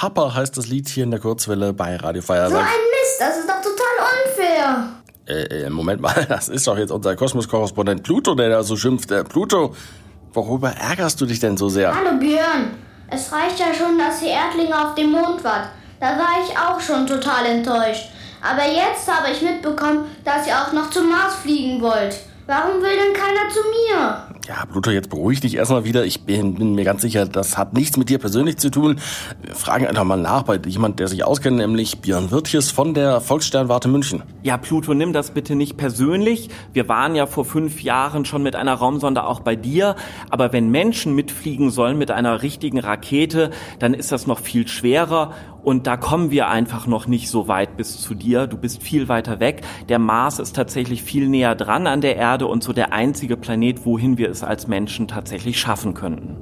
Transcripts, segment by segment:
Papa heißt das Lied hier in der Kurzwelle bei Radio So Feuerwerk. ein Mist, das ist doch total unfair. Äh, äh, Moment mal, das ist doch jetzt unser Kosmos-Korrespondent Pluto, der da so schimpft. Äh, Pluto, worüber ärgerst du dich denn so sehr? Hallo Björn, es reicht ja schon, dass ihr Erdlinge auf dem Mond wart. Da war ich auch schon total enttäuscht. Aber jetzt habe ich mitbekommen, dass ihr auch noch zum Mars fliegen wollt. Warum will denn keiner zu mir? Ja, Pluto, jetzt beruhig dich erstmal wieder. Ich bin, bin mir ganz sicher, das hat nichts mit dir persönlich zu tun. Wir fragen einfach mal nach bei jemand, der sich auskennt, nämlich Björn Wirtjes von der Volkssternwarte München. Ja, Pluto, nimm das bitte nicht persönlich. Wir waren ja vor fünf Jahren schon mit einer Raumsonde auch bei dir. Aber wenn Menschen mitfliegen sollen mit einer richtigen Rakete, dann ist das noch viel schwerer. Und da kommen wir einfach noch nicht so weit bis zu dir. Du bist viel weiter weg. Der Mars ist tatsächlich viel näher dran an der Erde und so der einzige Planet, wohin wir es als Menschen tatsächlich schaffen könnten.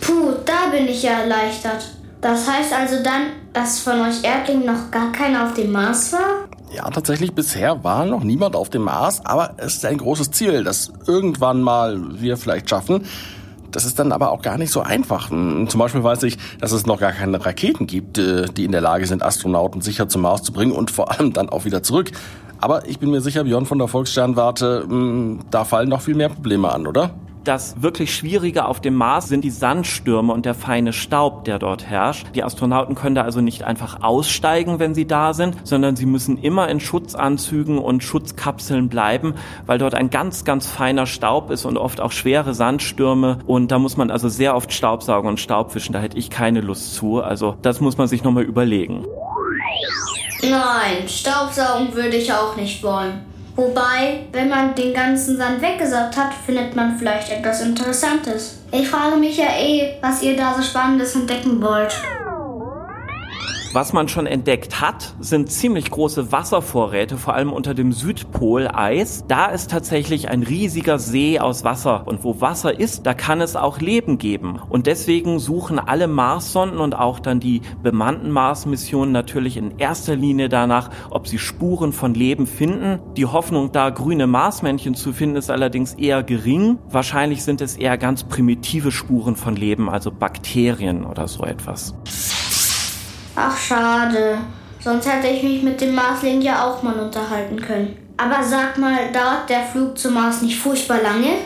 Puh, da bin ich ja erleichtert. Das heißt also dann, dass von euch Erdlingen noch gar keiner auf dem Mars war? Ja, tatsächlich, bisher war noch niemand auf dem Mars, aber es ist ein großes Ziel, das irgendwann mal wir vielleicht schaffen. Das ist dann aber auch gar nicht so einfach. Hm, Zum Beispiel weiß ich, dass es noch gar keine Raketen gibt, äh, die in der Lage sind, Astronauten sicher zum Mars zu bringen und vor allem dann auch wieder zurück. Aber ich bin mir sicher, Björn von der Volkssternwarte, hm, da fallen noch viel mehr Probleme an, oder? Das wirklich Schwierige auf dem Mars sind die Sandstürme und der feine Staub, der dort herrscht. Die Astronauten können da also nicht einfach aussteigen, wenn sie da sind, sondern sie müssen immer in Schutzanzügen und Schutzkapseln bleiben, weil dort ein ganz, ganz feiner Staub ist und oft auch schwere Sandstürme. Und da muss man also sehr oft Staubsaugen und Staubwischen. Da hätte ich keine Lust zu. Also das muss man sich nochmal überlegen. Nein, Staubsaugen würde ich auch nicht wollen. Wobei, wenn man den ganzen Sand weggesaugt hat, findet man vielleicht etwas Interessantes. Ich frage mich ja eh, was ihr da so Spannendes entdecken wollt. Was man schon entdeckt hat, sind ziemlich große Wasservorräte, vor allem unter dem Südpoleis. Da ist tatsächlich ein riesiger See aus Wasser. Und wo Wasser ist, da kann es auch Leben geben. Und deswegen suchen alle Marssonden und auch dann die bemannten Mars-Missionen natürlich in erster Linie danach, ob sie Spuren von Leben finden. Die Hoffnung, da grüne Marsmännchen zu finden, ist allerdings eher gering. Wahrscheinlich sind es eher ganz primitive Spuren von Leben, also Bakterien oder so etwas. Ach, schade. Sonst hätte ich mich mit dem Marslingen ja auch mal unterhalten können. Aber sag mal, dauert der Flug zum Mars nicht furchtbar lange?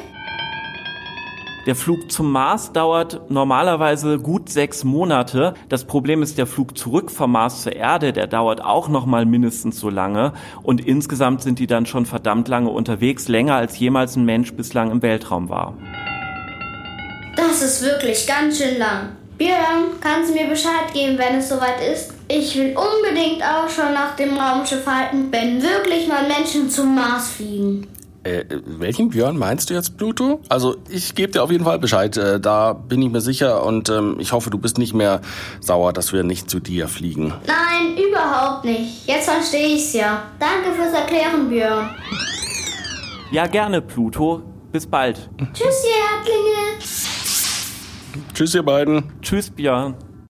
Der Flug zum Mars dauert normalerweise gut sechs Monate. Das Problem ist der Flug zurück vom Mars zur Erde, der dauert auch noch mal mindestens so lange. Und insgesamt sind die dann schon verdammt lange unterwegs, länger als jemals ein Mensch bislang im Weltraum war. Das ist wirklich ganz schön lang. Björn, kannst du mir Bescheid geben, wenn es soweit ist? Ich will unbedingt auch schon nach dem Raumschiff halten, wenn wirklich mal Menschen zum Mars fliegen. Äh, welchen Björn meinst du jetzt, Pluto? Also ich gebe dir auf jeden Fall Bescheid, äh, da bin ich mir sicher und ähm, ich hoffe, du bist nicht mehr sauer, dass wir nicht zu dir fliegen. Nein, überhaupt nicht. Jetzt verstehe ich's ja. Danke fürs Erklären, Björn. Ja, gerne, Pluto. Bis bald. Tschüss, ihr Erdlinge. Tschüss, ihr beiden. Tschüss, Björn.